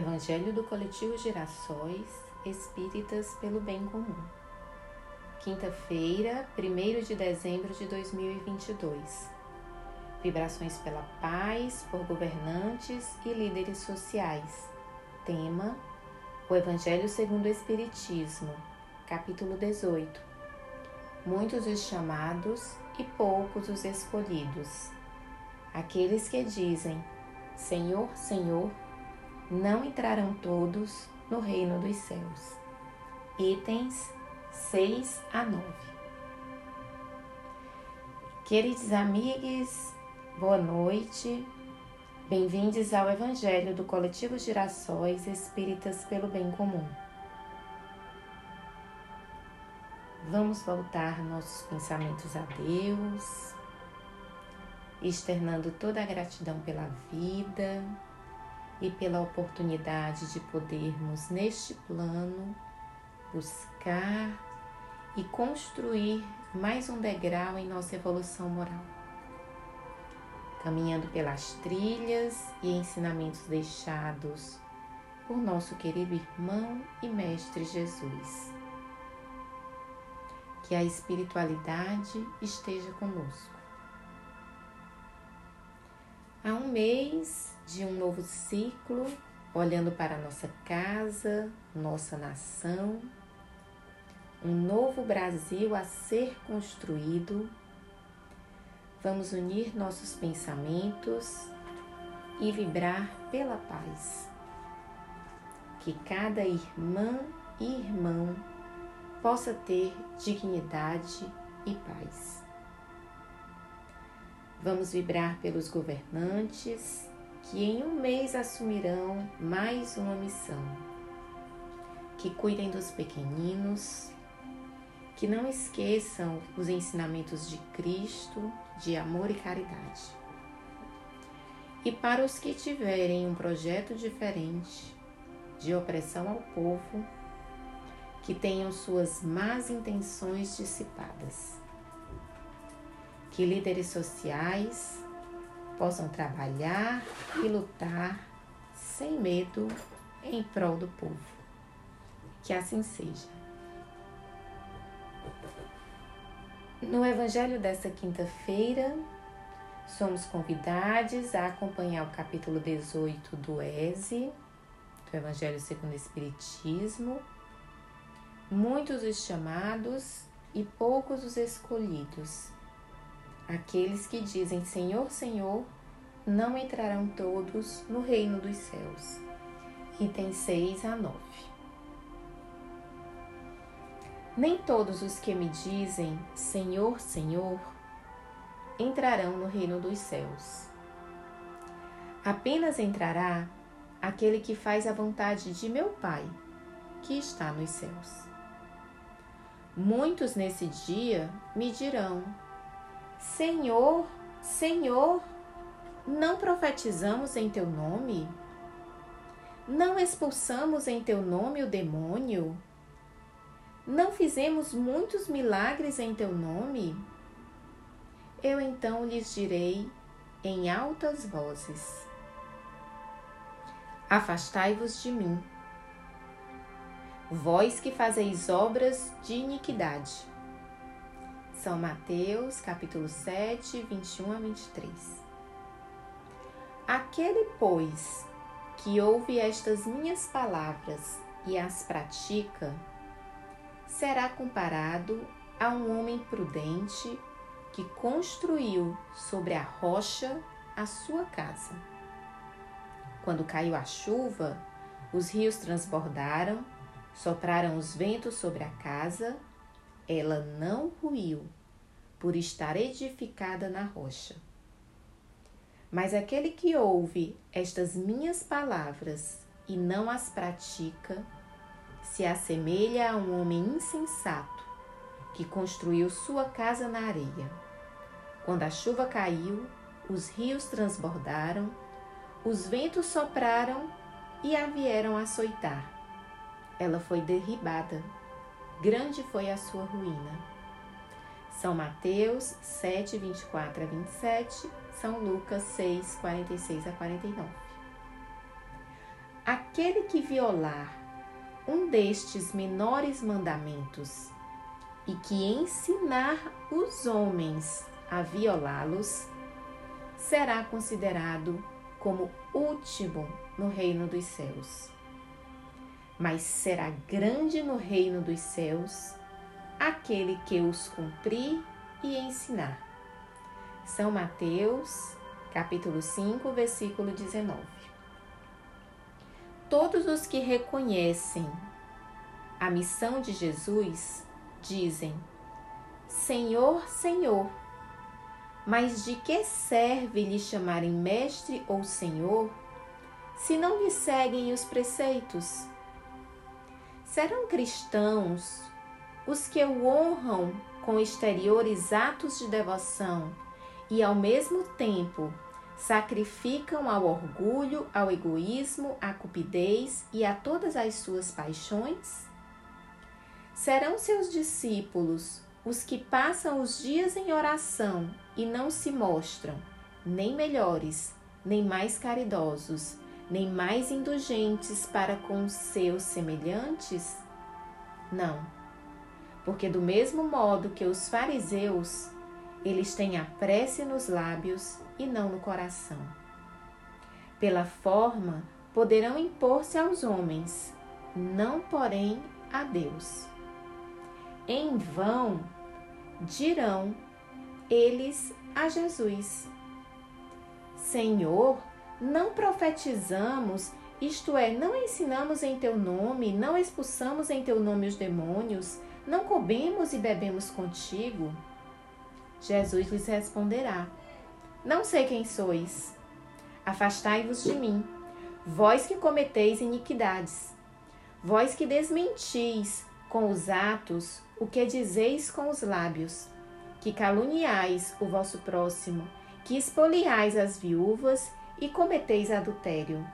Evangelho do Coletivo Girassóis Espíritas pelo Bem Comum. Quinta-feira, 1 de dezembro de 2022. Vibrações pela paz, por governantes e líderes sociais. Tema: O Evangelho segundo o Espiritismo, capítulo 18. Muitos os chamados e poucos os escolhidos. Aqueles que dizem: Senhor, Senhor, não entrarão todos no reino dos céus. Itens 6 a 9. Queridos amigos, boa noite. Bem-vindos ao Evangelho do Coletivo Girassóis Espíritas pelo Bem Comum. Vamos voltar nossos pensamentos a Deus, externando toda a gratidão pela vida e pela oportunidade de podermos, neste plano, buscar e construir mais um degrau em nossa evolução moral. Caminhando pelas trilhas e ensinamentos deixados por nosso querido irmão e mestre Jesus. Que a espiritualidade esteja conosco. Há um mês de um novo ciclo, olhando para nossa casa, nossa nação, um novo Brasil a ser construído. Vamos unir nossos pensamentos e vibrar pela paz. Que cada irmã e irmão possa ter dignidade e paz. Vamos vibrar pelos governantes que em um mês assumirão mais uma missão. Que cuidem dos pequeninos, que não esqueçam os ensinamentos de Cristo de amor e caridade. E para os que tiverem um projeto diferente de opressão ao povo, que tenham suas más intenções dissipadas que líderes sociais possam trabalhar e lutar sem medo em prol do povo. Que assim seja. No Evangelho desta quinta-feira, somos convidados a acompanhar o capítulo 18 do ESE, do Evangelho segundo o Espiritismo. Muitos os chamados e poucos os escolhidos Aqueles que dizem Senhor, Senhor, não entrarão todos no reino dos céus. Item 6 a 9. Nem todos os que me dizem Senhor, Senhor entrarão no reino dos céus. Apenas entrará aquele que faz a vontade de meu Pai, que está nos céus. Muitos nesse dia me dirão: Senhor, Senhor, não profetizamos em teu nome? Não expulsamos em teu nome o demônio? Não fizemos muitos milagres em teu nome? Eu então lhes direi em altas vozes: Afastai-vos de mim, vós que fazeis obras de iniquidade. São Mateus, capítulo 7, 21 a 23. Aquele, pois, que ouve estas minhas palavras e as pratica, será comparado a um homem prudente que construiu sobre a rocha a sua casa. Quando caiu a chuva, os rios transbordaram, sopraram os ventos sobre a casa ela não ruiu, por estar edificada na rocha. Mas aquele que ouve estas minhas palavras e não as pratica, se assemelha a um homem insensato que construiu sua casa na areia. Quando a chuva caiu, os rios transbordaram, os ventos sopraram e a vieram açoitar. Ela foi derribada grande foi a sua ruína. São Mateus 7, 24 a 27, São Lucas 6, 46 a 49. aquele que violar um destes menores mandamentos e que ensinar os homens a violá-los, será considerado como último no reino dos céus. Mas será grande no reino dos céus aquele que os cumprir e ensinar. São Mateus, capítulo 5, versículo 19. Todos os que reconhecem a missão de Jesus dizem: Senhor, Senhor. Mas de que serve lhe chamarem mestre ou senhor, se não lhe seguem os preceitos? Serão cristãos os que o honram com exteriores atos de devoção e, ao mesmo tempo, sacrificam ao orgulho, ao egoísmo, à cupidez e a todas as suas paixões? Serão seus discípulos os que passam os dias em oração e não se mostram nem melhores, nem mais caridosos, nem mais indulgentes para com seus semelhantes? Não. Porque, do mesmo modo que os fariseus, eles têm a prece nos lábios e não no coração. Pela forma, poderão impor-se aos homens, não, porém, a Deus. Em vão dirão eles a Jesus: Senhor, não profetizamos, isto é, não ensinamos em teu nome, não expulsamos em teu nome os demônios, não comemos e bebemos contigo? Jesus lhes responderá: Não sei quem sois. Afastai-vos de mim, vós que cometeis iniquidades, vós que desmentis com os atos o que dizeis com os lábios, que caluniais o vosso próximo, que espoliais as viúvas e cometeis adultério.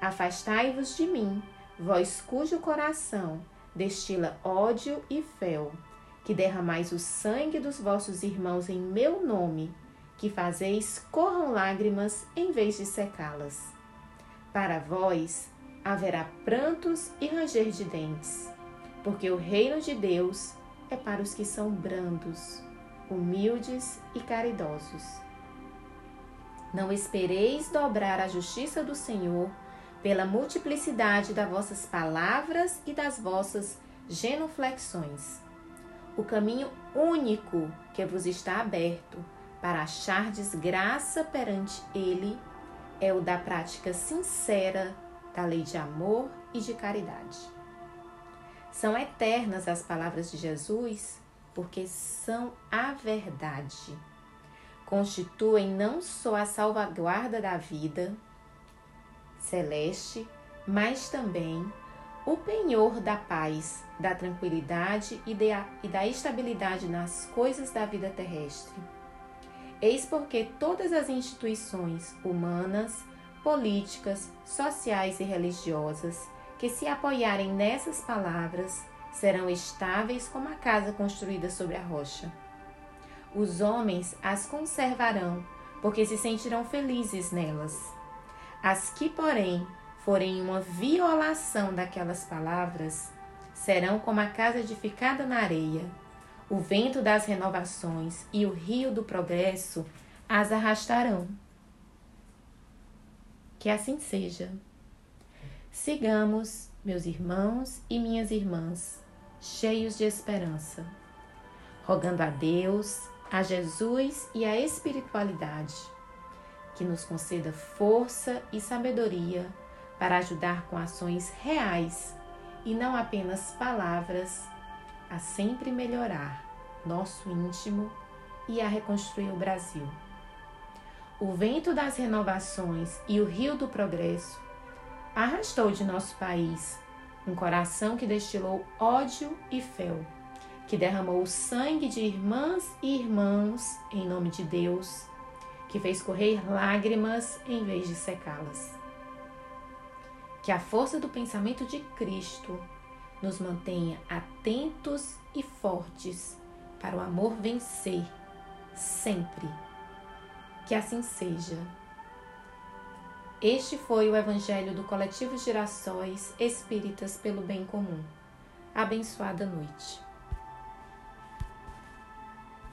Afastai-vos de mim, vós cujo coração destila ódio e fel, que derramais o sangue dos vossos irmãos em meu nome, que fazeis corram lágrimas em vez de secá-las. Para vós haverá prantos e ranger de dentes, porque o reino de Deus é para os que são brandos, humildes e caridosos. Não espereis dobrar a justiça do Senhor pela multiplicidade das vossas palavras e das vossas genuflexões. O caminho único que vos está aberto para achar desgraça perante Ele é o da prática sincera da lei de amor e de caridade. São eternas as palavras de Jesus porque são a verdade. Constituem não só a salvaguarda da vida celeste, mas também o penhor da paz, da tranquilidade e, e da estabilidade nas coisas da vida terrestre. Eis porque todas as instituições humanas, políticas, sociais e religiosas que se apoiarem nessas palavras serão estáveis como a casa construída sobre a rocha. Os homens as conservarão, porque se sentirão felizes nelas. As que, porém, forem uma violação daquelas palavras, serão como a casa edificada na areia. O vento das renovações e o rio do progresso as arrastarão. Que assim seja. Sigamos, meus irmãos e minhas irmãs, cheios de esperança, rogando a Deus, a Jesus e a espiritualidade que nos conceda força e sabedoria para ajudar com ações reais e não apenas palavras a sempre melhorar nosso íntimo e a reconstruir o Brasil. O vento das renovações e o rio do progresso arrastou de nosso país um coração que destilou ódio e fel, que derramou o sangue de irmãs e irmãos em nome de Deus, que fez correr lágrimas em vez de secá-las. Que a força do pensamento de Cristo nos mantenha atentos e fortes para o amor vencer sempre. Que assim seja. Este foi o Evangelho do Coletivo Girassóis Espíritas pelo Bem Comum. Abençoada noite.